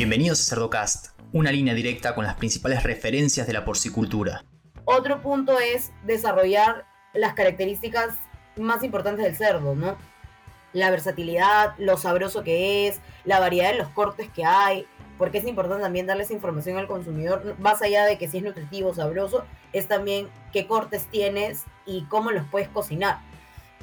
Bienvenidos a Cerdocast, una línea directa con las principales referencias de la porcicultura. Otro punto es desarrollar las características más importantes del cerdo, ¿no? La versatilidad, lo sabroso que es, la variedad de los cortes que hay, porque es importante también darle esa información al consumidor, más allá de que si es nutritivo, sabroso, es también qué cortes tienes y cómo los puedes cocinar.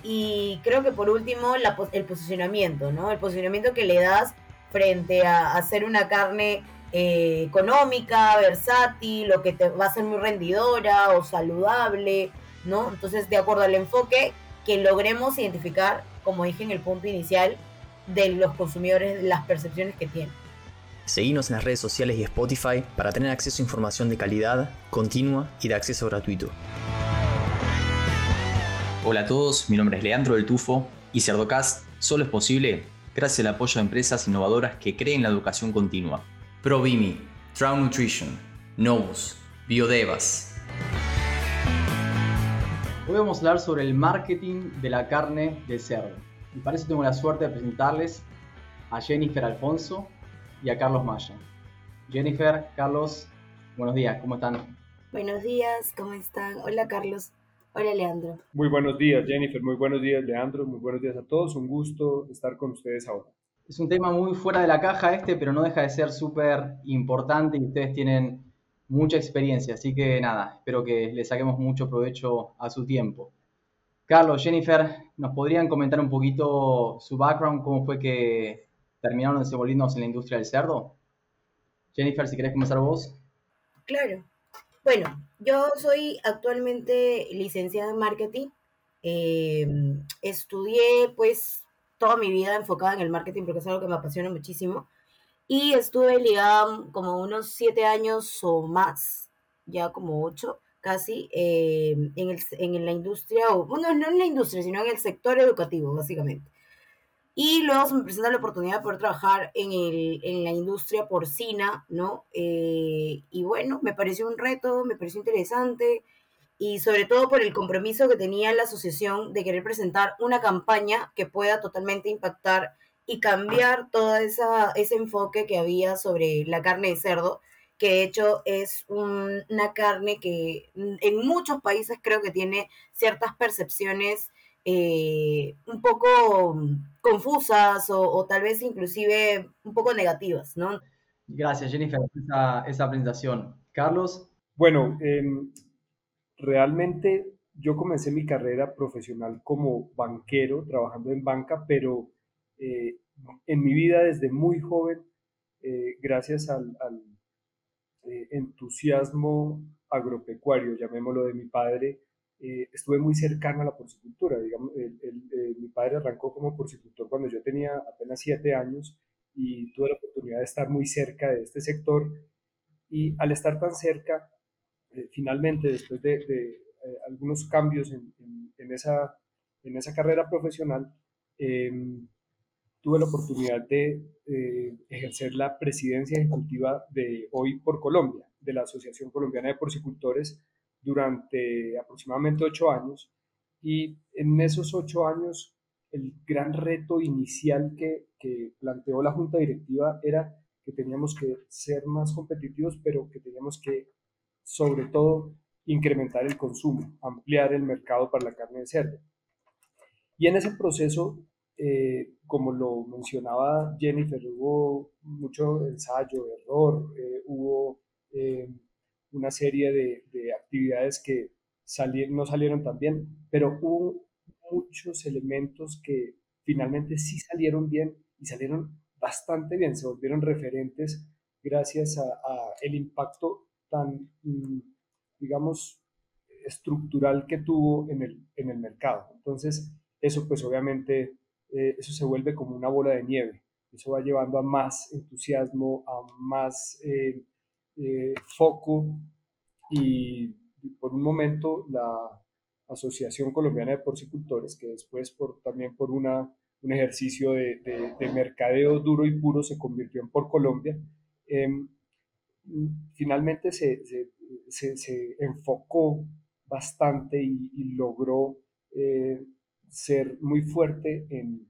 Y creo que por último, el posicionamiento, ¿no? El posicionamiento que le das frente a hacer una carne eh, económica, versátil, o que te va a ser muy rendidora o saludable, ¿no? Entonces, de acuerdo al enfoque que logremos identificar, como dije en el punto inicial, de los consumidores, las percepciones que tienen. Seguimos en las redes sociales y Spotify para tener acceso a información de calidad, continua y de acceso gratuito. Hola a todos, mi nombre es Leandro del Tufo y Cerdocast solo es posible gracias al apoyo de empresas innovadoras que creen la educación continua. ProVimi, Trout Nutrition, Novus, Biodevas. Hoy vamos a hablar sobre el marketing de la carne de cerdo. Y para eso tengo la suerte de presentarles a Jennifer Alfonso y a Carlos Maya. Jennifer, Carlos, buenos días, ¿cómo están? Buenos días, ¿cómo están? Hola Carlos, hola Leandro. Muy buenos días Jennifer, muy buenos días Leandro, muy buenos días a todos, un gusto estar con ustedes ahora. Es un tema muy fuera de la caja este, pero no deja de ser súper importante y ustedes tienen mucha experiencia, así que nada, espero que le saquemos mucho provecho a su tiempo. Carlos, Jennifer, ¿nos podrían comentar un poquito su background, cómo fue que terminaron desenvolviéndose en la industria del cerdo? Jennifer, si querés comenzar vos. Claro. Bueno, yo soy actualmente licenciada en marketing. Em, estudié pues toda mi vida enfocada en el marketing porque es algo que me apasiona muchísimo. Y estuve ligada como unos siete años o más, ya como ocho casi, em, en, el, en la industria, o bueno, no en la industria, sino en el sector educativo, básicamente. Y luego se me presenta la oportunidad de poder trabajar en, el, en la industria porcina, ¿no? Eh, y bueno, me pareció un reto, me pareció interesante y sobre todo por el compromiso que tenía la asociación de querer presentar una campaña que pueda totalmente impactar y cambiar todo esa, ese enfoque que había sobre la carne de cerdo, que de hecho es una carne que en muchos países creo que tiene ciertas percepciones eh, un poco confusas o, tal vez inclusive un poco negativas, ¿no? Gracias, Jennifer, por esa, esa presentación. Carlos. Bueno, em, realmente yo comencé mi carrera profesional como banquero, trabajando en banca, pero eh, en mi vida desde muy joven, eh, gracias al, al entusiasmo agropecuario, llamémoslo de mi padre, eh, estuve muy cercano a la porcicultura. Digamos, eh, mi padre arrancó como porcicultor cuando yo tenía apenas siete años y tuve la oportunidad de estar muy cerca de este sector. Y al estar tan cerca, eh, finalmente, después de, algunos cambios en, en, esa, en esa carrera profesional, em, tuve la oportunidad de ejercer la presidencia ejecutiva de Hoy por Colombia, de la Asociación Colombiana de Porcicultores, durante aproximadamente ocho años y en esos ocho años el gran reto inicial que, que, planteó la junta directiva era que teníamos que ser más competitivos, pero que teníamos que, sobre todo, incrementar el consumo, ampliar el mercado para la carne de cerdo. Y en ese proceso, eh, como lo mencionaba Jennifer, hubo mucho ensayo, error, eh, hubo eh, una serie de, actividades que no salieron tan bien, pero hubo muchos elementos que finalmente sí salieron bien y salieron bastante bien, se volvieron referentes gracias a, el impacto tan, mm, digamos, estructural que tuvo en el, en el mercado. Entonces, eso pues obviamente, eh, eso se vuelve como una bola de nieve. Eso va llevando a más entusiasmo, a más eh, eh, foco y por un momento la Asociación Colombiana de Porcicultores, que después por, también por una, un ejercicio de, de, mercadeo duro y puro se convirtió en Por Colombia, em, finalmente se, se, se, enfocó bastante y, logró eh, ser muy fuerte en,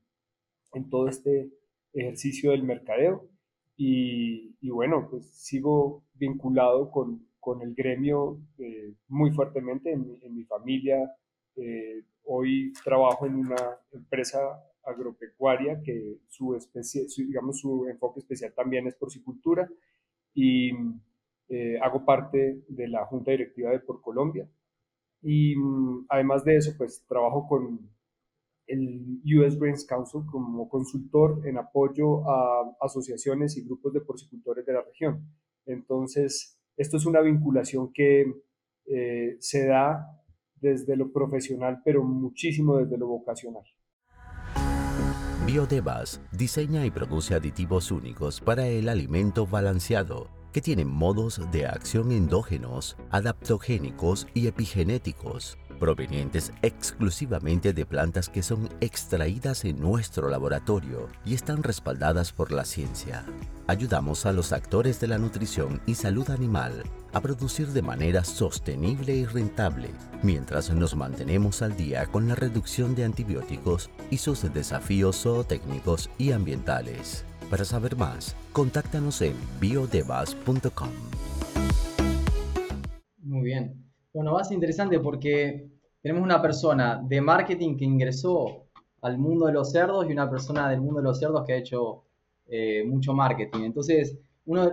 en todo este ejercicio del mercadeo y, bueno, pues sigo vinculado con, con el gremio eh, muy fuertemente en, en mi familia. Eh, hoy trabajo en una empresa agropecuaria que su, especie, digamos, su enfoque especial también es porcicultura y eh, hago parte de la junta directiva de Por Colombia. Y mm, además de eso, pues trabajo con el US Grains Council como consultor en apoyo a asociaciones y grupos de porcicultores de la región. Entonces, esto es una vinculación que eh, se da desde lo profesional, pero muchísimo desde lo vocacional. Biodevas diseña y produce aditivos únicos para el alimento balanceado que tienen modos de acción endógenos, adaptogénicos y epigenéticos provenientes exclusivamente de plantas que son extraídas en nuestro laboratorio y están respaldadas por la ciencia. Ayudamos a los actores de la nutrición y salud animal a producir de manera sostenible y rentable, mientras nos mantenemos al día con la reducción de antibióticos y sus desafíos zootécnicos y ambientales. Para saber más, contáctanos en biodevas.com. Muy bien. Bueno, va a ser interesante porque tenemos una persona de marketing que ingresó al mundo de los cerdos y una persona del mundo de los cerdos que ha hecho eh, mucho marketing. Entonces, uno,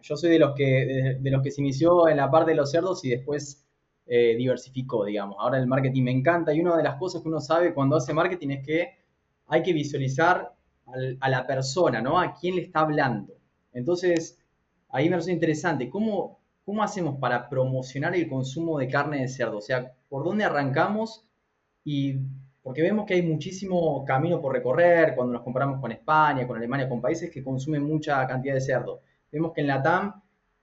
yo soy de los, que, de, los que se inició en la parte de los cerdos y después eh, diversificó, digamos. Ahora el marketing me encanta y una de las cosas que uno sabe cuando hace marketing es que hay que visualizar a la persona, ¿no? A quién le está hablando. Entonces, ahí me parece interesante. ¿Cómo, ¿cómo hacemos para promocionar el consumo de carne de cerdo? O sea, ¿por dónde arrancamos? Y porque vemos que hay muchísimo camino por recorrer cuando nos comparamos con España, con Alemania, con países que consumen mucha cantidad de cerdo. Vemos que en la TAM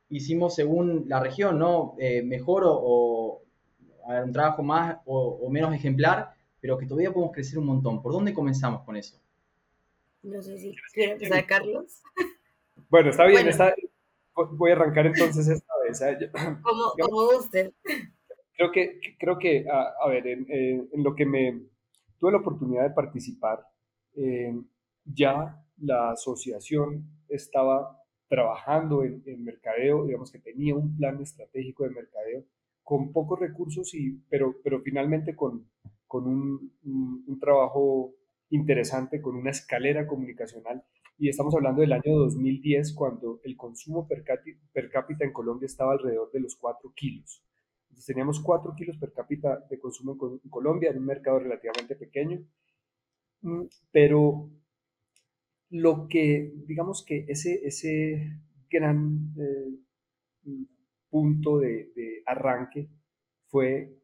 hicimos según la región, ¿no? Eh, mejor o, un trabajo más o, menos ejemplar, pero que todavía podemos crecer un montón. ¿Por dónde comenzamos con eso? No sé si quiere empezar, Carlos. Bueno, está bien, Está, voy a arrancar entonces esta Como, como usted. Creo que, creo que a, ver, en, lo que me tuve la oportunidad de participar, eh, ya la asociación estaba trabajando en, mercadeo, digamos que tenía un plan estratégico de mercadeo con pocos recursos, y, pero, pero finalmente con, con un, un trabajo interesante, con una escalera comunicacional y estamos hablando del año 2010 cuando el consumo per, cápita en Colombia estaba alrededor de los 4 kilos. Entonces teníamos 4 kilos per cápita de consumo en, Colombia, en un mercado relativamente pequeño, mm, pero lo que, digamos que ese, ese gran eh, punto de, arranque fue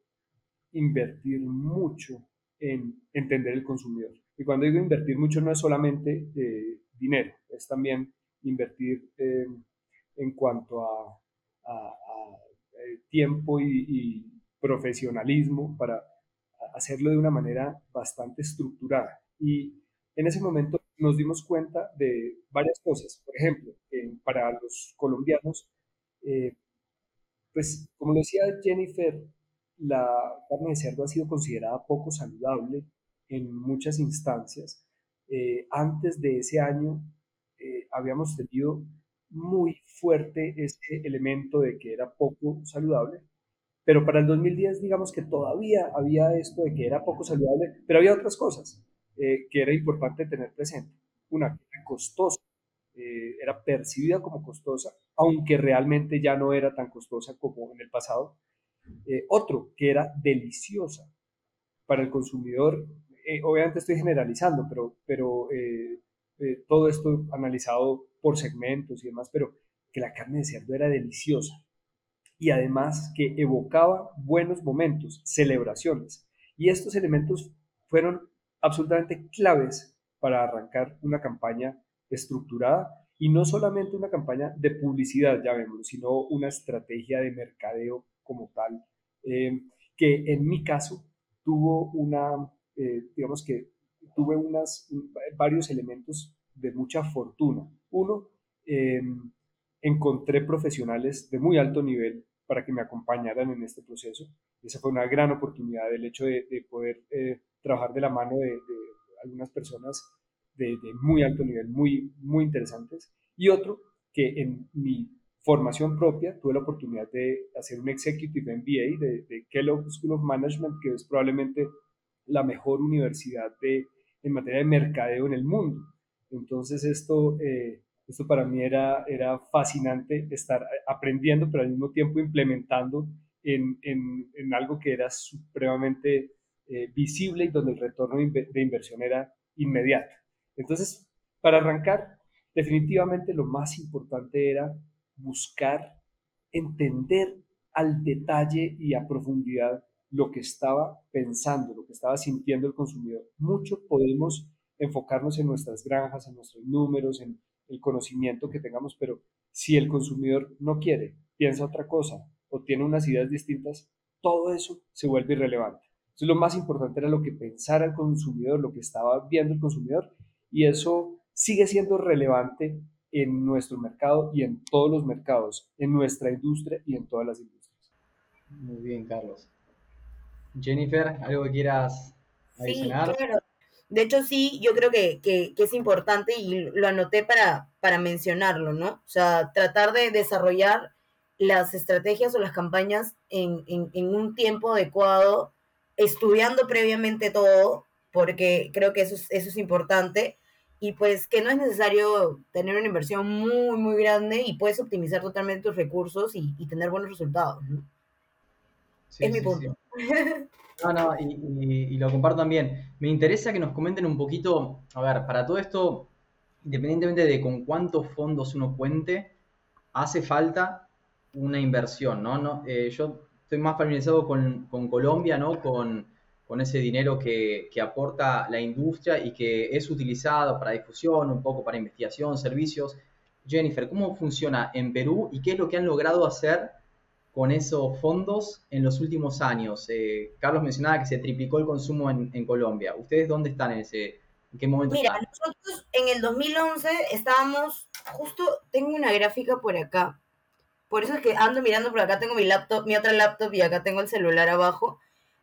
invertir mucho en entender el consumidor. Y cuando digo invertir mucho no es solamente eh, dinero, es también invertir eh, en cuanto a, eh, tiempo y, profesionalismo para hacerlo de una manera bastante estructurada. Y en ese momento nos dimos cuenta de varias cosas. Por ejemplo, para los colombianos, eh, pues como decía Jennifer, la carne de cerdo ha sido considerada poco saludable en muchas instancias eh, antes de ese año eh, habíamos tenido muy fuerte ese elemento de que era poco saludable, pero para el 2010 digamos que todavía había esto de que era poco saludable, pero había otras cosas eh, que era importante tener presente. Una, que era costosa, era percibida como costosa, aunque realmente ya no era tan costosa como en el pasado. otro, que era deliciosa para el consumidor eh, obviamente estoy generalizando, pero, pero eh, eh, todo esto analizado por segmentos y demás, pero que la carne de cerdo era deliciosa y además que evocaba buenos momentos, celebraciones. Y estos elementos fueron absolutamente claves para arrancar una campaña estructurada y no solamente una campaña de publicidad, ya vemos, sino una estrategia de mercadeo como tal, que en mi caso tuvo una eh, digamos que tuve unas, varios elementos de mucha fortuna. Uno, em, encontré profesionales de muy alto nivel para que me acompañaran en este proceso. Esa fue una gran oportunidad, el hecho de, poder eh, trabajar de la mano de, algunas personas de, muy alto nivel, muy, muy interesantes. Y otro, que en mi formación propia tuve la oportunidad de hacer un Executive MBA de, de Kellogg School of Management, que es probablemente la mejor universidad de, en materia de mercadeo en el mundo. Entonces esto, eh, esto para mí era, era fascinante estar aprendiendo, pero al mismo tiempo implementando en, en, en algo que era supremamente eh, visible y donde el retorno de inversión era inmediato. Entonces, para arrancar, definitivamente lo más importante era buscar entender al detalle y a profundidad lo que estaba pensando, lo que estaba sintiendo el consumidor. Mucho podemos enfocarnos en nuestras granjas, en nuestros números, en el conocimiento que tengamos, pero si el consumidor no quiere, piensa otra cosa o tiene unas ideas distintas, todo eso se vuelve irrelevante. Entonces lo más importante era lo que pensara el consumidor, lo que estaba viendo el consumidor y eso sigue siendo relevante en nuestro mercado y en todos los mercados, en nuestra industria y en todas las industrias. Muy bien, Carlos. Jennifer, ¿algo que quieras adicionar? Sí, claro. De hecho, sí, yo creo que, que, que, es importante y lo anoté para, para mencionarlo, ¿no? O sea, tratar de desarrollar las estrategias o las campañas en, en, en un tiempo adecuado, estudiando previamente todo, porque creo que eso es, eso es importante y pues que no es necesario tener una inversión muy, muy grande y puedes optimizar totalmente tus recursos y, y tener buenos resultados, ¿no? Sí, es sí, mi punto. Sí. No, no, y, y, y, lo comparto también. Me interesa que nos comenten un poquito, a ver, para todo esto, independientemente de con cuántos fondos uno cuente, hace falta una inversión, ¿no? no eh, yo estoy más familiarizado con, con Colombia, ¿no? Con, con ese dinero que, que, aporta la industria y que es utilizado para difusión, un poco para investigación, servicios. Jennifer, ¿cómo funciona en Perú y qué es lo que han logrado hacer con esos fondos en los últimos años? Eh, Carlos mencionaba que se triplicó el consumo en, en, Colombia. ¿Ustedes dónde están en ese, en qué momento Mira, están? nosotros en el 2011 estábamos, justo tengo una gráfica por acá, por eso es que ando mirando por acá, tengo mi laptop, mi otra laptop y acá tengo el celular abajo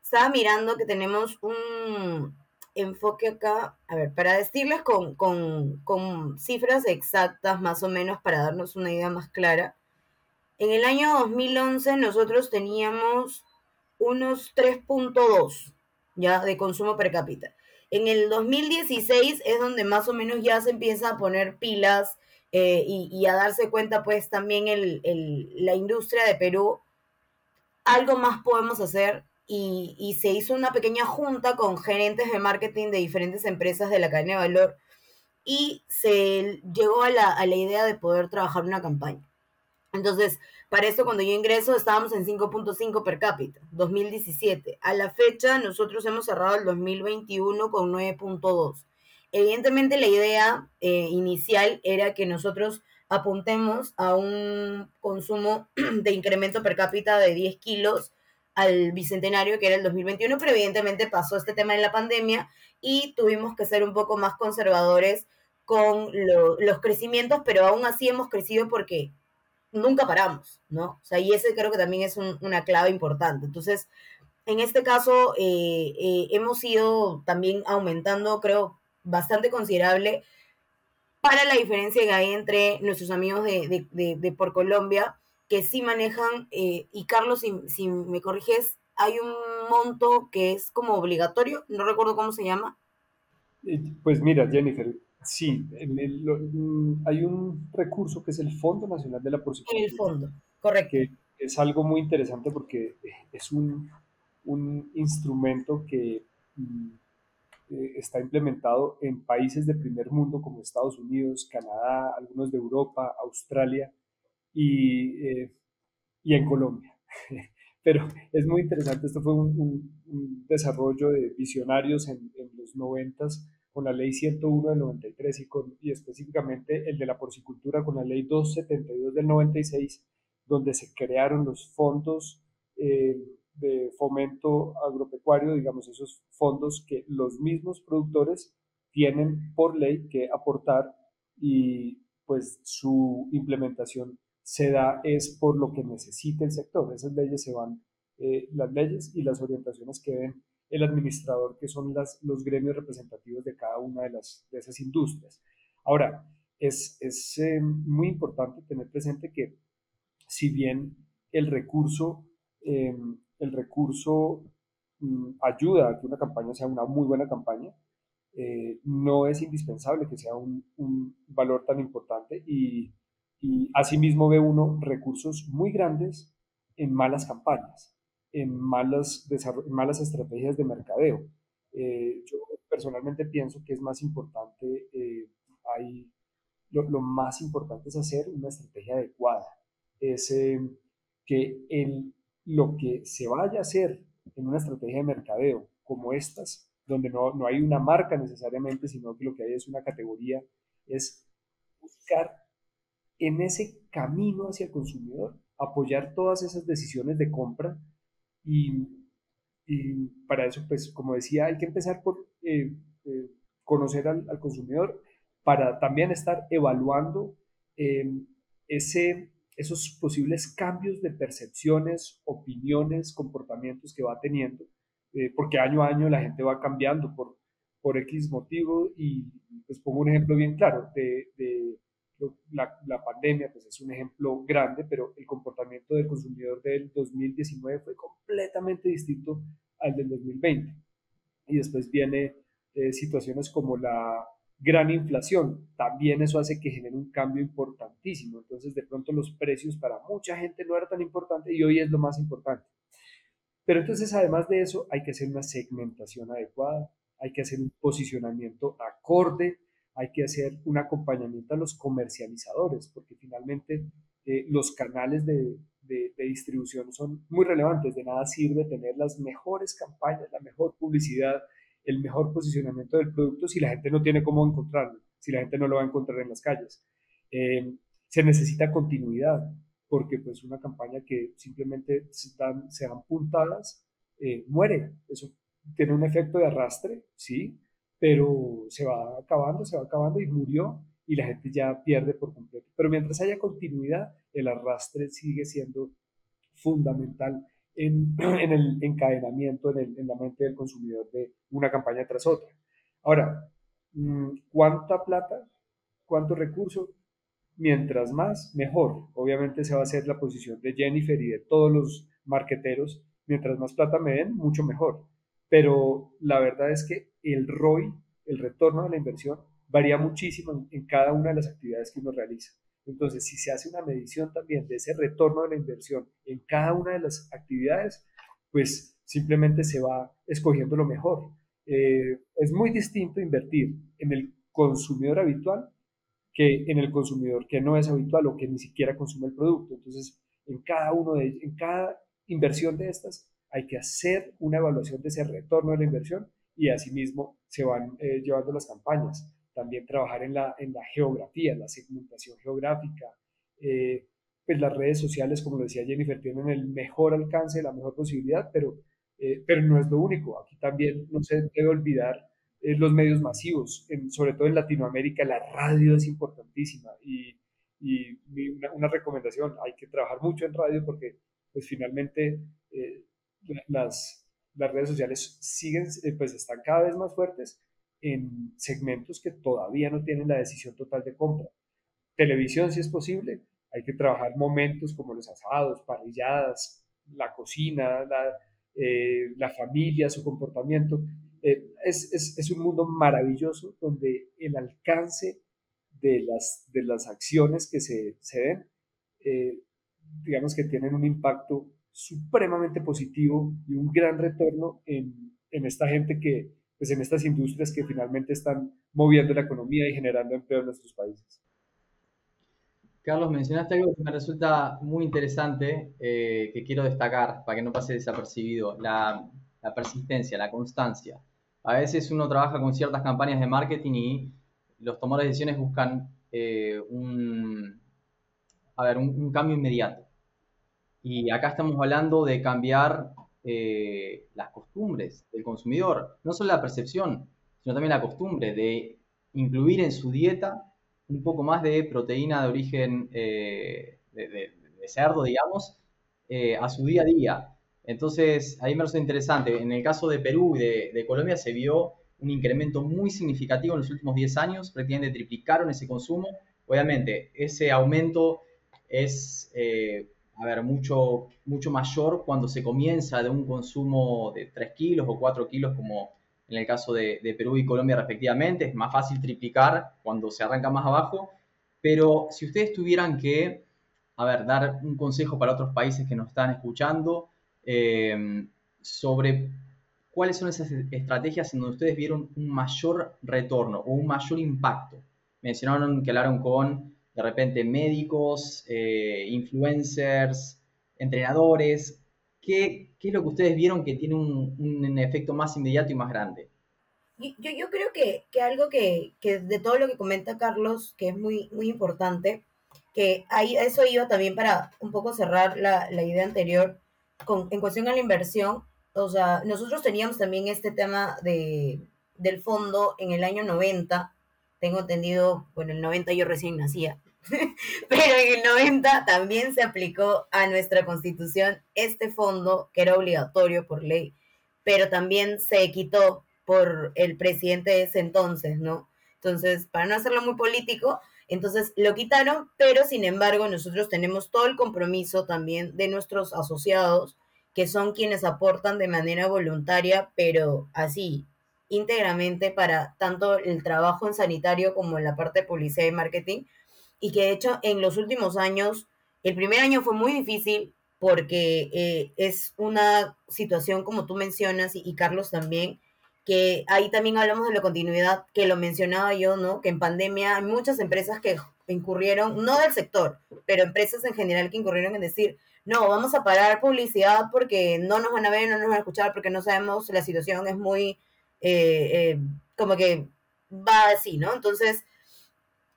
estaba mirando que tenemos un enfoque acá, a ver, para decirles con, con, con, cifras exactas más o menos para darnos una idea más clara. En el año 2011 nosotros teníamos unos 3.2 ya de consumo per cápita. En el 2016 es donde más o menos ya se empieza a poner pilas eh, y, a darse cuenta pues también el, la industria de Perú. Algo más podemos hacer y, y, se hizo una pequeña junta con gerentes de marketing de diferentes empresas de la cadena de valor y se llegó a la, a la idea de poder trabajar una campaña. Entonces, para esto cuando yo ingreso estábamos en 5.5 per cápita, 2017. A la fecha nosotros hemos cerrado el 2021 con 9.2. Evidentemente la idea eh, inicial era que nosotros apuntemos a un consumo de incremento per cápita de 10 kilos al bicentenario, que era el 2021, pero evidentemente pasó este tema en la pandemia y tuvimos que ser un poco más conservadores con lo, los crecimientos, pero aún así hemos crecido porque nunca paramos, ¿no? O sea, y ese creo que también es un, una clave importante. Entonces, en este caso, eh, eh, hemos ido también aumentando, creo, bastante considerable para la diferencia que hay entre nuestros amigos de, por Colombia que sí manejan, eh, y Carlos, si, si, me corriges, hay un monto que es como obligatorio, no recuerdo cómo se llama. Pues mira, Jennifer, sí, el, el, mm, hay un recurso que es el Fondo Nacional de la Porcicultura. El fondo, correcto. Que es algo muy interesante porque es un, un instrumento que mm, eh, está implementado en países de primer mundo como Estados Unidos, Canadá, algunos de Europa, Australia, y, eh, y en Colombia. Pero es muy interesante, esto fue un, un, un desarrollo de visionarios en, en los noventas con la ley 101 del 93 y, específicamente el de la porcicultura con la ley 272 del 96, donde se crearon los fondos eh, de fomento agropecuario, digamos, esos fondos que los mismos productores tienen por ley que aportar y pues su implementación se da es por lo que necesita el sector. Esas leyes se van, eh, las leyes y las orientaciones que ven el administrador, que son las, los gremios representativos de cada una de, las, de esas industrias. Ahora, es, es eh, muy importante tener presente que si bien el recurso, eh, el recurso mm, ayuda a que una campaña sea una muy buena campaña, eh, no es indispensable que sea un, un valor tan importante y, y, asimismo ve uno recursos muy grandes en malas campañas, en malas, en malas estrategias de mercadeo. yo personalmente pienso que es más importante, hay lo, más importante es hacer una estrategia adecuada. Es eh, que el, lo que se vaya a hacer en una estrategia de mercadeo como estas, donde no, no hay una marca necesariamente, sino que lo que hay es una categoría, es buscar en ese camino hacia el consumidor, apoyar todas esas decisiones de compra y, y para eso, pues como decía, hay que empezar por eh, eh, conocer al, al, consumidor, para también estar evaluando em, ese, esos posibles cambios de percepciones, opiniones, comportamientos que va teniendo, eh, porque año a año la gente va cambiando por, por X motivo y les pongo un ejemplo bien claro de, de la, la, pandemia, pues es un ejemplo grande, pero el comportamiento del consumidor del 2019 fue completamente distinto al del 2020. Y después viene eh, situaciones como la gran inflación, también eso hace que genere un cambio importantísimo. Entonces, de pronto los precios para mucha gente no era tan importante y hoy es lo más importante. Pero entonces, además de eso, hay que hacer una segmentación adecuada, hay que hacer un posicionamiento acorde, hay que hacer un acompañamiento a los comercializadores, porque finalmente eh, los canales de, distribución son muy relevantes. De nada sirve tener las mejores campañas, la mejor publicidad, el mejor posicionamiento del producto si la gente no tiene cómo encontrarlo, si la gente no lo va a encontrar en las calles. Eh, se necesita continuidad, porque pues una campaña que simplemente se dan puntadas, eh, muere. Eso tiene un efecto de arrastre, sí, pero se va acabando, se va acabando y murió y la gente ya pierde por completo. Pero mientras haya continuidad, el arrastre sigue siendo fundamental en, el encadenamiento en, la mente del consumidor de una campaña tras otra. Ahora, mm, ¿cuánta plata? ¿Cuánto recurso? Mientras más, mejor. Obviamente se va a hacer la posición de Jennifer y de todos los marqueteros. Mientras más plata me den, mucho mejor. Pero la verdad es que el ROI, el retorno de la inversión, varía muchísimo en cada una de las actividades que uno realiza. Entonces, si se hace una medición también de ese retorno de la inversión en cada una de las actividades, pues simplemente se va escogiendo lo mejor. Eh, es muy distinto invertir en el consumidor habitual que en el consumidor que no es habitual o que ni siquiera consume el producto. Entonces, en cada uno de en cada inversión de estas hay que hacer una evaluación de ese retorno de la inversión y asimismo se van eh, llevando las campañas también trabajar en la, en la geografía, en la segmentación geográfica. Eh, pues las redes sociales, como lo decía Jennifer, tienen el mejor alcance, la mejor posibilidad, pero, eh, pero no es lo único. Aquí también no se debe olvidar eh, los medios masivos, sobre todo en Latinoamérica, la radio es importantísima y, y una, una, recomendación, hay que trabajar mucho en radio porque pues finalmente las, las redes sociales siguen, pues están cada vez más fuertes en segmentos que todavía no tienen la decisión total de compra. Televisión, si es posible, hay que trabajar momentos como los asados, parrilladas, la cocina, la, eh, la familia, su comportamiento. Eh, es, es, es, un mundo maravilloso donde el alcance de las, de las acciones que se, se den, eh, digamos que tienen un impacto supremamente positivo y un gran retorno en, en esta gente que, pues en estas industrias que finalmente están moviendo la economía y generando empleo en nuestros países. Carlos, mencionaste algo que me resulta muy interesante, eh, que quiero destacar para que no pase desapercibido, la, la, persistencia, la constancia. A veces uno trabaja con ciertas campañas de marketing y los tomadores de decisiones buscan eh, un, a ver, un, un cambio inmediato. Y acá estamos hablando de cambiar eh, las costumbres del consumidor, no solo la percepción, sino también la costumbre de incluir en su dieta un poco más de proteína de origen eh, de, cerdo, digamos, eh, a su día a día. Entonces, ahí me resulta interesante. En el caso de Perú y de, Colombia se vio un incremento muy significativo en los últimos 10 años, prácticamente triplicaron ese consumo obviamente ese aumento es, a ver, mucho, mucho mayor cuando se comienza de un consumo de 3 kilos o 4 kilos como en el caso de, Perú y Colombia respectivamente, es más fácil triplicar cuando se arranca más abajo, pero si ustedes tuvieran que, a ver, dar un consejo para otros países que nos están escuchando eh, sobre cuáles son esas estrategias en donde ustedes vieron un mayor retorno o un mayor impacto. Mencionaron que hablaron con, de repente, médicos, eh, influencers, entrenadores. ¿Qué, ¿Qué, es lo que ustedes vieron que tiene un, un efecto más inmediato y más grande? Yo, yo creo que, que algo que, que, de todo lo que comenta Carlos, que es muy, muy importante, que ahí eso iba también para un poco cerrar la, la idea anterior, con, en cuestión a la inversión, o sea, nosotros teníamos también este tema de, del fondo en el año 90, tengo entendido, bueno, el 90 yo recién nacía, pero en el 90 también se aplicó a nuestra constitución este fondo que era obligatorio por ley, pero también se quitó por el presidente de ese entonces, ¿no? Entonces, para no hacerlo muy político, entonces lo quitaron, pero sin embargo nosotros tenemos todo el compromiso también de nuestros asociados que son quienes aportan de manera voluntaria, pero así, íntegramente para tanto el trabajo en sanitario como en la parte de publicidad y marketing. Y que de hecho en los últimos años, el primer año fue muy difícil porque eh, es una situación como tú mencionas y, y Carlos también, que ahí también hablamos de la continuidad, que lo mencionaba yo, ¿no? Que en pandemia hay muchas empresas que incurrieron, no del sector, pero empresas en general que incurrieron en decir, no, vamos a parar publicidad porque no nos van a ver, no nos van a escuchar, porque no sabemos, la situación es muy, eh, eh, como que va así, ¿no? Entonces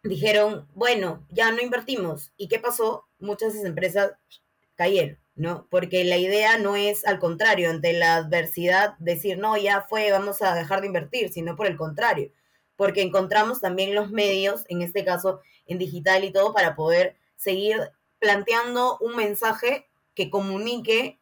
dijeron, bueno, ya no invertimos. ¿Y qué pasó? Muchas de esas empresas cayeron, ¿no? Porque la idea no es al contrario, ante la adversidad, decir, no, ya fue, vamos a dejar de invertir, sino por el contrario, porque encontramos también los medios, en este caso en digital y todo, para poder seguir planteando un mensaje que comunique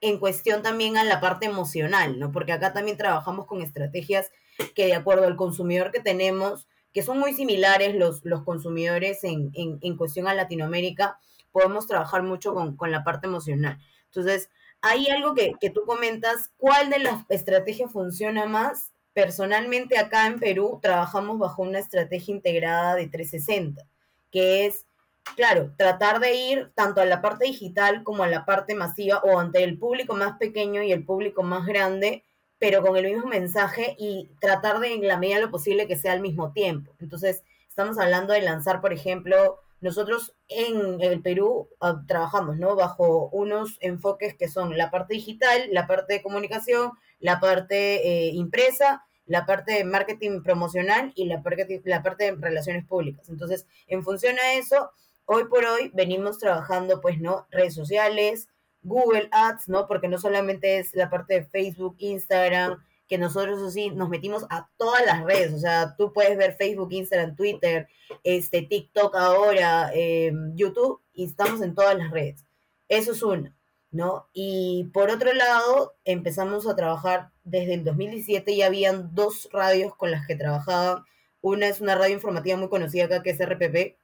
en cuestión también a la parte emocional, ¿no? Porque acá también trabajamos con estrategias que de acuerdo al consumidor que tenemos, que son muy similares los, los consumidores en, en, en cuestión a Latinoamérica, podemos trabajar mucho con, con, la parte emocional. Entonces, hay algo que, que tú comentas, ¿cuál de las estrategias funciona más? Personalmente acá en Perú trabajamos bajo una estrategia integrada de 360, que es claro, tratar de ir tanto a la parte digital como a la parte masiva o ante el público más pequeño y el público más grande, pero con el mismo mensaje y tratar de, en la medida de lo posible, que sea al mismo tiempo. Entonces, estamos hablando de lanzar, por ejemplo, nosotros en el Perú uh, trabajamos, ¿no? Bajo unos enfoques que son la parte digital, la parte de comunicación, la parte eh, impresa, la parte de marketing promocional y la parte, la parte de relaciones públicas. Entonces, en función a eso, hoy por hoy venimos trabajando, pues, ¿no? Redes sociales, Google Ads, ¿no? Porque no solamente es la parte de Facebook, Instagram, que nosotros así nos metimos a todas las redes, o sea, tú puedes ver Facebook, Instagram, Twitter, este, TikTok ahora, eh, YouTube, y estamos en todas las redes. Eso es una, ¿no? Y por otro lado, empezamos a trabajar desde el 2017, ya habían dos radios con las que trabajaban. Una es una radio informativa muy conocida acá, que es RPP,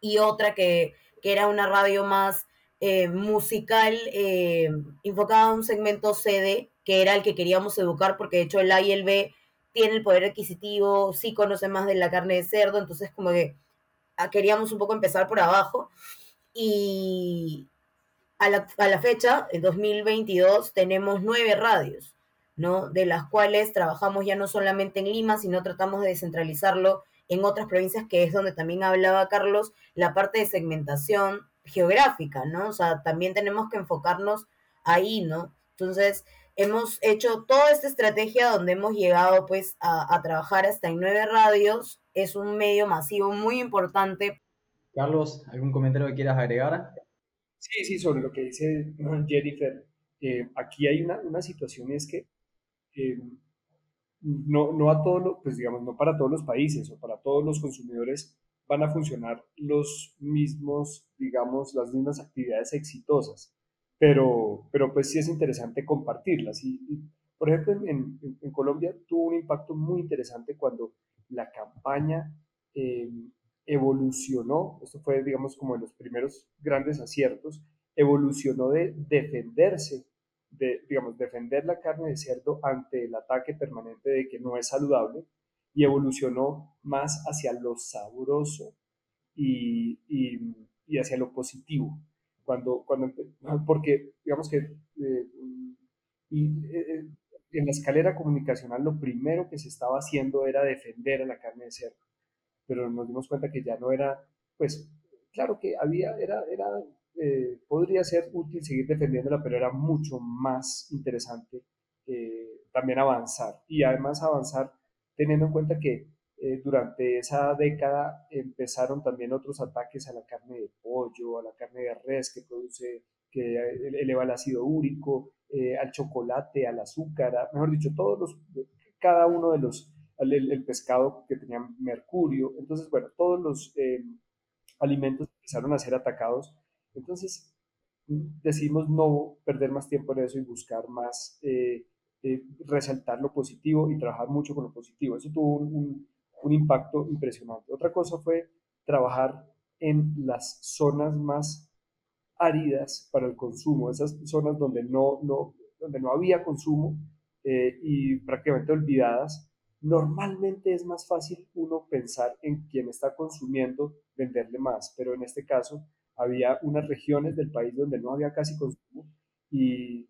y otra que, que era una radio más eh, musical, eh, enfocada a un segmento CD, que era el que queríamos educar, porque de hecho el A y el B tiene el poder adquisitivo, sí conoce más de la carne de cerdo, entonces como que ah, queríamos un poco empezar por abajo. Y a la, a la fecha, en 2022, tenemos nueve radios, ¿no? De las cuales trabajamos ya no solamente en Lima, sino tratamos de descentralizarlo en otras provincias, que es donde también hablaba Carlos, la parte de segmentación geográfica, ¿no? O sea, también tenemos que enfocarnos ahí, ¿no? Entonces, hemos hecho toda esta estrategia donde hemos llegado pues a, a, trabajar hasta en nueve radios. Es un medio masivo muy importante. Carlos, ¿algún comentario que quieras agregar? Sí, sí, sobre lo que dice Jennifer. Eh, aquí hay una, una situación es que eh, no, no a todos, pues digamos, no para todos los países o para todos los consumidores van a funcionar los mismos, digamos, las mismas actividades exitosas. Pero, pero pues sí es interesante compartirlas. Y, y por ejemplo, en, en, en, Colombia tuvo un impacto muy interesante cuando la campaña eh, evolucionó, esto fue, digamos, como de los primeros grandes aciertos, evolucionó de defenderse, de, digamos, defender la carne de cerdo ante el ataque permanente de que no es saludable, y evolucionó más hacia lo sabroso y, y, hacia lo positivo. Cuando, cuando, porque, digamos que eh, y, eh, eh, en la escalera comunicacional lo primero que se estaba haciendo era defender a la carne de cerdo pero nos dimos cuenta que ya no era, pues, claro que había, era, era, podría ser útil seguir defendiéndola, pero era mucho más interesante eh, también avanzar. Y además avanzar teniendo en cuenta que eh, durante esa década empezaron también otros ataques a la carne de pollo, a la carne de res que produce, que eleva el ácido úrico, al chocolate, al azúcar, mejor dicho, todos los, cada uno de los el, pescado que tenía mercurio. Entonces, bueno, todos los eh, alimentos empezaron a ser atacados. Entonces, decidimos no perder más tiempo en eso y buscar más, eh, eh, resaltar lo positivo y trabajar mucho con lo positivo. Eso tuvo un, impacto impresionante. Otra cosa fue trabajar en las zonas más áridas para el consumo, esas zonas donde no, no, donde no había consumo y prácticamente olvidadas Normalmente es más fácil uno pensar en quien está consumiendo, venderle más, pero en este caso había unas regiones del país donde no había casi consumo y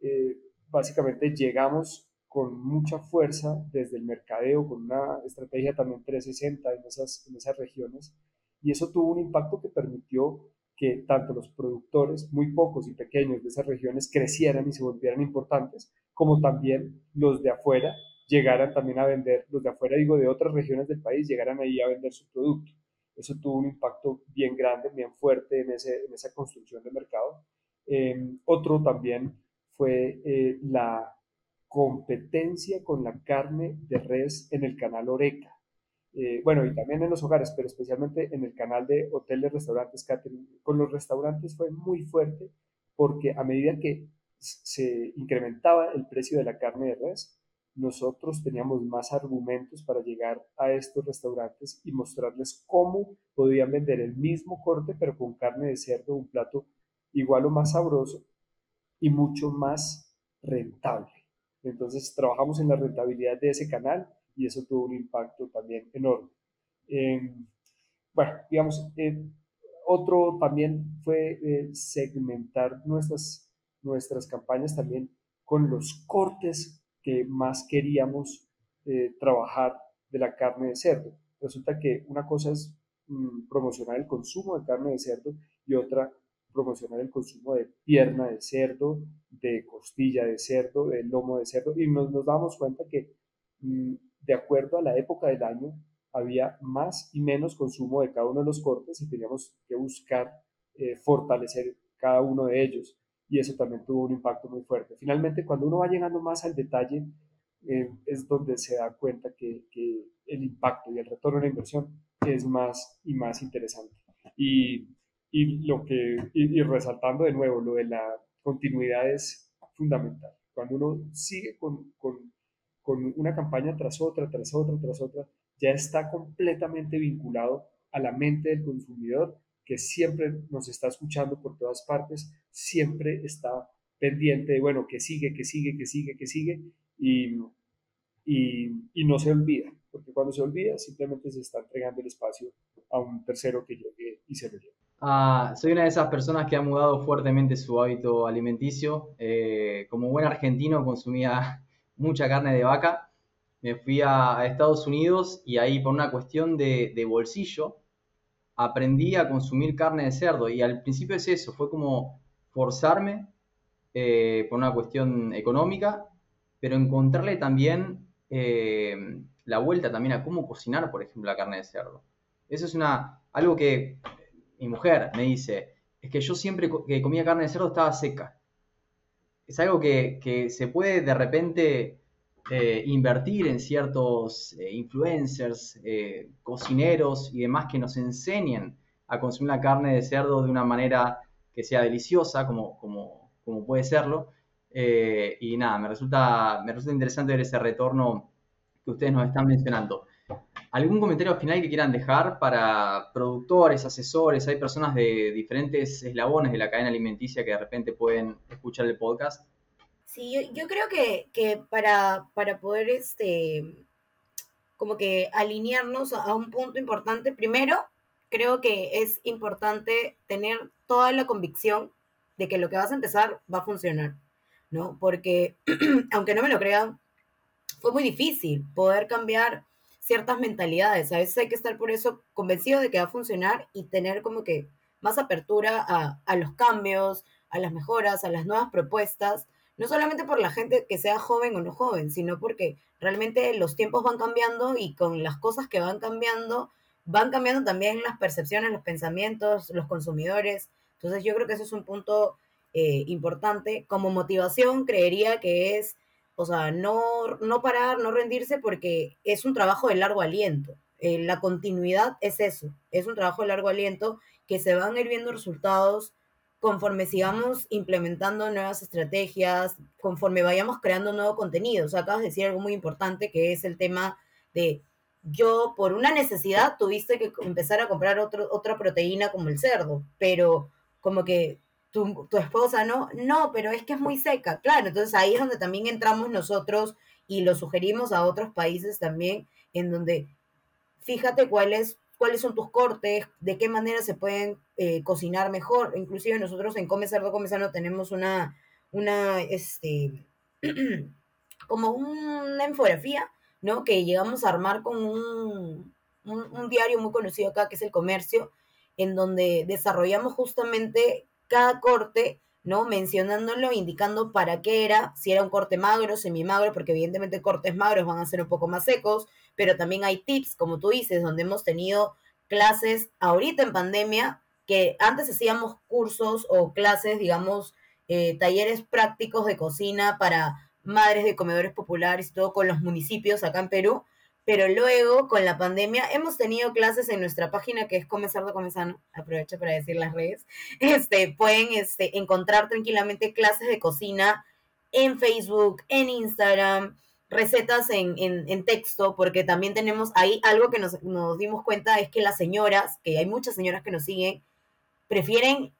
eh, básicamente llegamos con mucha fuerza desde el mercadeo, con una estrategia también 360 en esas, en esas regiones y eso tuvo un impacto que permitió que tanto los productores, muy pocos y pequeños de esas regiones, crecieran y se volvieran importantes, como también los de afuera llegaran también a vender, los de afuera, digo, de otras regiones del país, llegaran ahí a vender su producto. Eso tuvo un impacto bien grande, bien fuerte en, ese, en esa construcción de mercado. Em, otro también fue eh, la competencia con la carne de res en el canal Oreca. Eh, bueno, y también en los hogares, pero especialmente en el canal de hoteles, restaurantes, catering. Con los restaurantes fue muy fuerte porque a medida que se incrementaba el precio de la carne de res, nosotros teníamos más argumentos para llegar a estos restaurantes y mostrarles cómo podían vender el mismo corte, pero con carne de cerdo, un plato igual o más sabroso y mucho más rentable. Entonces trabajamos en la rentabilidad de ese canal y eso tuvo un impacto también enorme. Em, bueno, digamos, eh, otro también fue eh, segmentar nuestras, nuestras campañas también con los cortes que más queríamos eh, trabajar de la carne de cerdo. Resulta que una cosa es mm, promocionar el consumo de carne de cerdo y otra promocionar el consumo de pierna de cerdo, de costilla de cerdo, de lomo de cerdo y nos, damos cuenta que mm, de acuerdo a la época del año había más y menos consumo de cada uno de los cortes y teníamos que buscar eh, fortalecer cada uno de ellos y eso también tuvo un impacto muy fuerte. Finalmente, cuando uno va llegando más al detalle, eh, es donde se da cuenta que, que, el impacto y el retorno de la inversión es más y más interesante. Y, y lo que, y, resaltando de nuevo, lo de la continuidad es fundamental. Cuando uno sigue con, con, con una campaña tras otra, tras otra, tras otra, ya está completamente vinculado a la mente del consumidor que siempre nos está escuchando por todas partes, siempre está pendiente de, bueno, que sigue, que sigue, que sigue, que sigue, y, y, no se olvida, porque cuando se olvida simplemente se está entregando el espacio a un tercero que llegue y se lo lleve. Ah, soy una de esas personas que ha mudado fuertemente su hábito alimenticio. Eh, como buen argentino consumía mucha carne de vaca. Me fui a, Estados Unidos y ahí por una cuestión de, de bolsillo aprendí a consumir carne de cerdo y al principio es eso, fue como forzarme eh, por una cuestión económica, pero encontrarle también eh, la vuelta también a cómo cocinar, por ejemplo, la carne de cerdo. Eso es una, algo que mi mujer me dice, es que yo siempre que comía carne de cerdo estaba seca. Es algo que, que se puede de repente eh, invertir en ciertos eh, influencers, eh, cocineros y demás que nos enseñen a consumir la carne de cerdo de una manera que sea deliciosa, como, como, como puede serlo. y nada, me resulta, me resulta interesante ver ese retorno que ustedes nos están mencionando. ¿Algún comentario final que quieran dejar para productores, asesores? Hay personas de diferentes eslabones de la cadena alimenticia que de repente pueden escuchar el podcast. Sí, yo, creo que, para, para poder este como que alinearnos a un punto importante, primero, creo que es importante tener toda la convicción de que lo que vas a empezar va a funcionar, ¿no? Porque, aunque no me lo crean, fue muy difícil poder cambiar ciertas mentalidades. A veces hay que estar por eso convencido de que va a funcionar y tener como que más apertura a, los cambios, a las mejoras, a las nuevas propuestas, no solamente por la gente que sea joven o no joven, sino porque realmente los tiempos van cambiando y con las cosas que van cambiando, van cambiando también las percepciones, los pensamientos, los consumidores. Entonces yo creo que eso es un punto eh, importante. Como motivación, creería que es o sea, no, no parar, no rendirse porque es un trabajo de largo aliento. Eh, la continuidad es eso, es un trabajo de largo aliento que se van a viendo resultados conforme sigamos implementando nuevas estrategias, conforme vayamos creando nuevo contenido. O sea, acabas de decir algo muy importante que es el tema de yo por una necesidad tuviste que empezar a comprar otro, otra proteína como el cerdo, pero como que tu, esposa, ¿no? No, pero es que es muy seca, claro. Entonces ahí es donde también entramos nosotros y lo sugerimos a otros países también, en donde fíjate cuáles cuáles son tus cortes, de qué manera se pueden eh, cocinar mejor. Inclusive nosotros en Come Cerdo, Come Sano tenemos una, una, este, como una infografía, ¿no? Que llegamos a armar con un, un diario muy conocido acá, que es El Comercio, en donde desarrollamos justamente cada corte, ¿no? Mencionándolo, indicando para qué era, si era un corte magro, semimagro, porque evidentemente cortes magros van a ser un poco más secos, pero también hay tips, como tú dices, donde hemos tenido clases ahorita en pandemia, que antes hacíamos cursos o clases, digamos, eh, talleres prácticos de cocina para madres de comedores populares y todo con los municipios acá en Perú, pero luego con la pandemia hemos tenido clases en nuestra página que es Come Cerdo Sano, aprovecho para decir las redes, este, pueden este, encontrar tranquilamente clases de cocina en Facebook, en Instagram, recetas en, en, texto, porque también tenemos ahí algo que nos, nos dimos cuenta es que las señoras, que hay muchas señoras que nos siguen, prefieren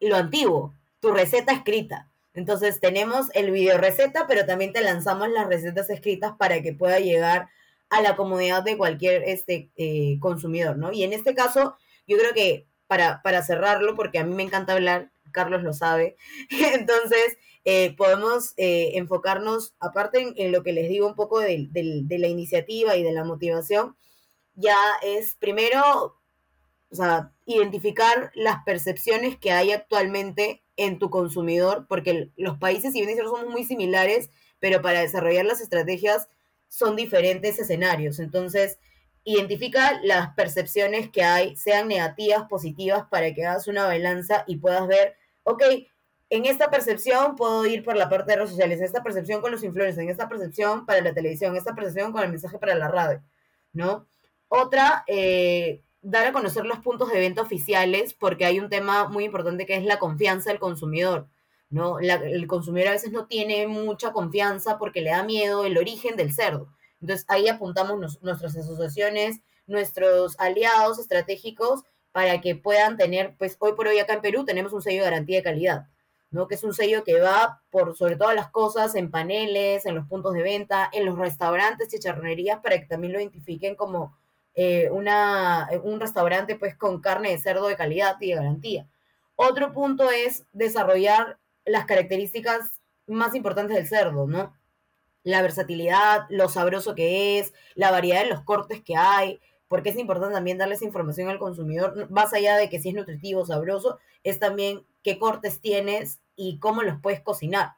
lo antiguo, tu receta escrita. Entonces tenemos el video receta, pero también te lanzamos las recetas escritas para que pueda llegar a la comodidad de cualquier este, eh, consumidor, ¿no? Y en este caso, yo creo que para, para cerrarlo, porque a mí me encanta hablar, Carlos lo sabe, entonces eh, podemos eh, enfocarnos, aparte en, lo que les digo un poco de, de, la iniciativa y de la motivación, ya es primero, o sea, identificar las percepciones que hay actualmente en tu consumidor, porque los países, si bien somos muy similares, pero para desarrollar las estrategias son diferentes escenarios. Entonces, identifica las percepciones que hay, sean negativas, positivas, para que hagas una balanza y puedas ver, ok, en esta percepción puedo ir por la parte de redes sociales, en esta percepción con los influencers, en esta percepción para la televisión, en esta percepción con el mensaje para la radio, ¿no? Otra, eh, dar a conocer los puntos de venta oficiales, porque hay un tema muy importante que es la confianza del consumidor. ¿No? el consumidor a veces no tiene mucha confianza porque le da miedo el origen del cerdo. Entonces ahí apuntamos nuestras asociaciones, nuestros aliados estratégicos para que puedan tener, pues hoy por hoy acá en Perú tenemos un sello de garantía de calidad, ¿no? Que es un sello que va por sobre todas las cosas en paneles, en los puntos de venta, en los restaurantes, chicharronerías, para que también lo identifiquen como eh, una, un restaurante pues con carne de cerdo de calidad y de garantía. Otro punto es desarrollar las características más importantes del cerdo, ¿no? La versatilidad, lo sabroso que es, la variedad de los cortes que hay, porque es importante también darles información al consumidor, más allá de que si es nutritivo, sabroso, es también qué cortes tienes y cómo los puedes cocinar.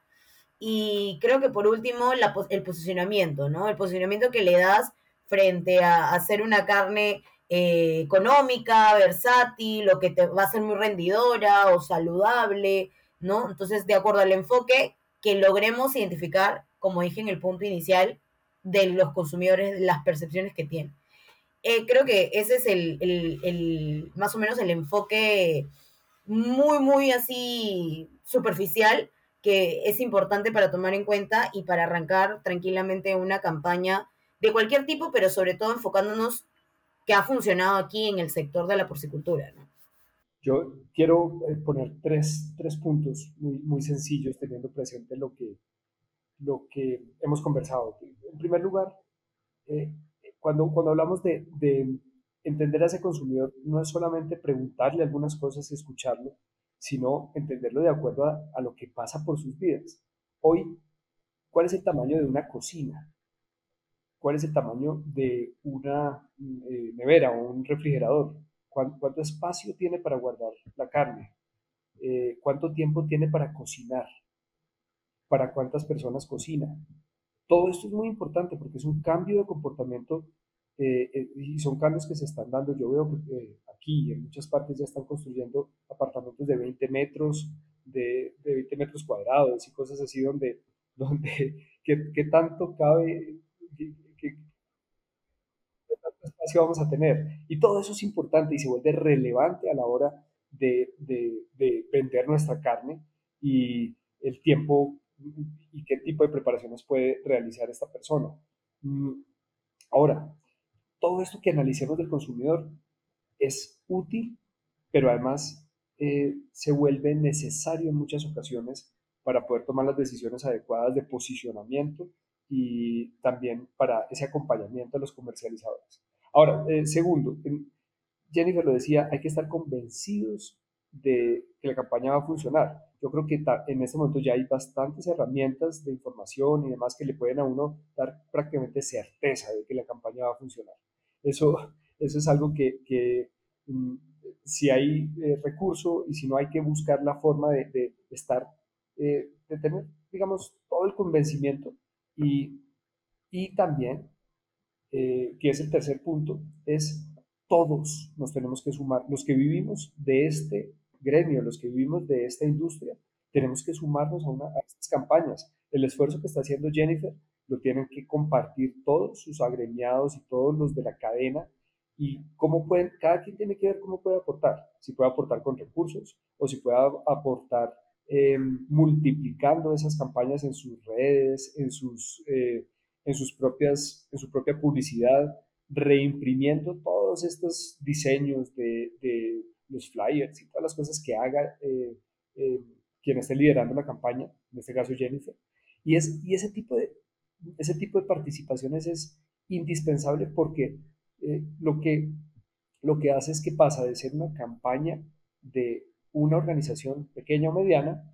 Y creo que por último, el posicionamiento, ¿no? El posicionamiento que le das frente a hacer una carne eh, económica, versátil, o que te va a ser muy rendidora o saludable, ¿no? Entonces, de acuerdo al enfoque que logremos identificar, como dije en el punto inicial, de los consumidores, las percepciones que tienen. Eh, creo que ese es el, más o menos el enfoque muy, muy así superficial que es importante para tomar en cuenta y para arrancar tranquilamente una campaña de cualquier tipo, pero sobre todo enfocándonos que ha funcionado aquí en el sector de la porcicultura. Yo quiero eh, poner tres, tres puntos muy, muy, sencillos teniendo presente lo que, lo que hemos conversado. En primer lugar, eh, cuando, cuando hablamos de, de, entender a ese consumidor, no es solamente preguntarle algunas cosas y escucharlo, sino entenderlo de acuerdo a, a lo que pasa por sus vidas. Hoy, ¿cuál es el tamaño de una cocina? ¿Cuál es el tamaño de una eh, nevera o un refrigerador? ¿Cuánto, espacio tiene para guardar la carne? Eh, ¿Cuánto tiempo tiene para cocinar? ¿Para cuántas personas cocina? Todo esto es muy importante porque es un cambio de comportamiento eh, eh, y son cambios que se están dando. Yo veo que aquí en muchas partes ya están construyendo apartamentos de 20 metros, de, 20 metros cuadrados y cosas así donde, donde ¿qué, tanto cabe, espacio vamos a tener. Y todo eso es importante y se vuelve relevante a la hora de, vender nuestra carne y el tiempo y qué tipo de preparaciones puede realizar esta persona. Mm, ahora, todo esto que analicemos del consumidor es útil, pero además eh, se vuelve necesario en muchas ocasiones para poder tomar las decisiones adecuadas de posicionamiento y también para ese acompañamiento a los comercializadores. Ahora, eh, segundo, Jennifer lo decía, hay que estar convencidos de que la campaña va a funcionar. Yo creo que en este momento ya hay bastantes herramientas de información y demás que le pueden a uno dar prácticamente certeza de que la campaña va a funcionar. Eso, eso es algo que, mm, si hay eh, recurso y si no hay que buscar la forma de, estar, eh, de tener, digamos, todo el convencimiento y, y también eh, que es el tercer punto, es todos nos tenemos que sumar. Los que vivimos de este gremio, los que vivimos de esta industria, tenemos que sumarnos a, una, a estas campañas. El esfuerzo que está haciendo Jennifer lo tienen que compartir todos sus agremiados y todos los de la cadena y cómo pueden, cada quien tiene que ver cómo puede aportar, si puede aportar con recursos o si puede aportar eh, multiplicando esas campañas en sus redes, en sus eh, en, sus propias, en su propia publicidad, reimprimiendo todos estos diseños de, de los flyers y todas las cosas que haga eh, eh, quien esté liderando la campaña, en este caso Jennifer. Y, es, y ese, tipo de, ese tipo de participaciones es indispensable porque eh, lo, que, lo que hace es que pasa de ser una campaña de una organización pequeña o mediana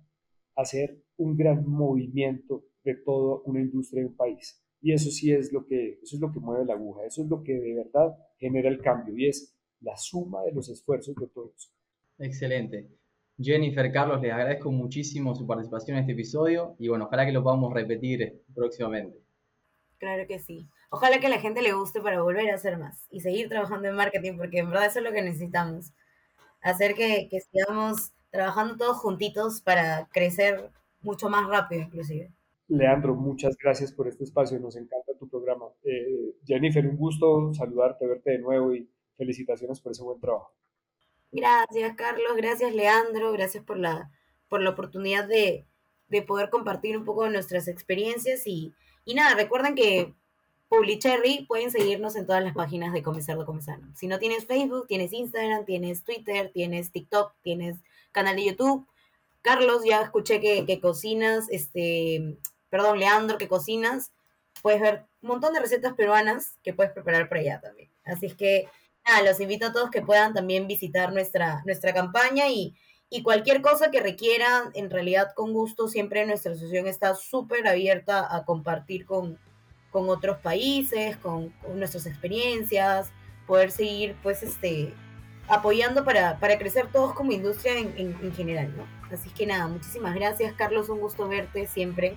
a ser un gran movimiento de toda una industria de un país. Y eso sí es lo que, eso es lo que mueve la aguja, eso es lo que de verdad genera el cambio y es la suma de los esfuerzos de todos. Excelente. Jennifer, Carlos, les agradezco muchísimo su participación en este episodio y bueno, ojalá que lo podamos repetir próximamente. Claro que sí. Ojalá que a la gente le guste para volver a hacer más y seguir trabajando en marketing, porque en verdad eso es lo que necesitamos. Hacer que, que sigamos trabajando todos juntitos para crecer mucho más rápido, inclusive. Leandro, muchas gracias por este espacio, nos encanta tu programa. Eh, Jennifer, un gusto saludarte, verte de nuevo y felicitaciones por ese buen trabajo. Gracias, Carlos, gracias, Leandro, gracias por la, por la oportunidad de, poder compartir un poco de nuestras experiencias y, y nada, recuerden que Publicherry pueden seguirnos en todas las páginas de Comenzar Comenzando. Si no tienes Facebook, tienes Instagram, tienes Twitter, tienes TikTok, tienes canal de YouTube. Carlos, ya escuché que, que cocinas, este, perdón, Leandro, que cocinas, puedes ver un montón de recetas peruanas que puedes preparar por allá también. Así es que, nada, los invito a todos que puedan también visitar nuestra, nuestra campaña y, cualquier cosa que requieran, en realidad con gusto, siempre nuestra asociación está súper abierta a compartir con, otros países, con, nuestras experiencias, poder seguir, pues, este, apoyando para, crecer todos como industria en, en general, ¿no? Así que nada, muchísimas gracias, Carlos, un gusto verte siempre